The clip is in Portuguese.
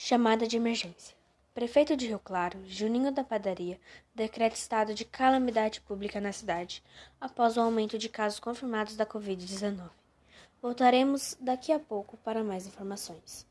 Chamada de emergência. Prefeito de Rio Claro, Juninho da Padaria, decreta estado de calamidade pública na cidade após o aumento de casos confirmados da Covid-19. Voltaremos daqui a pouco para mais informações.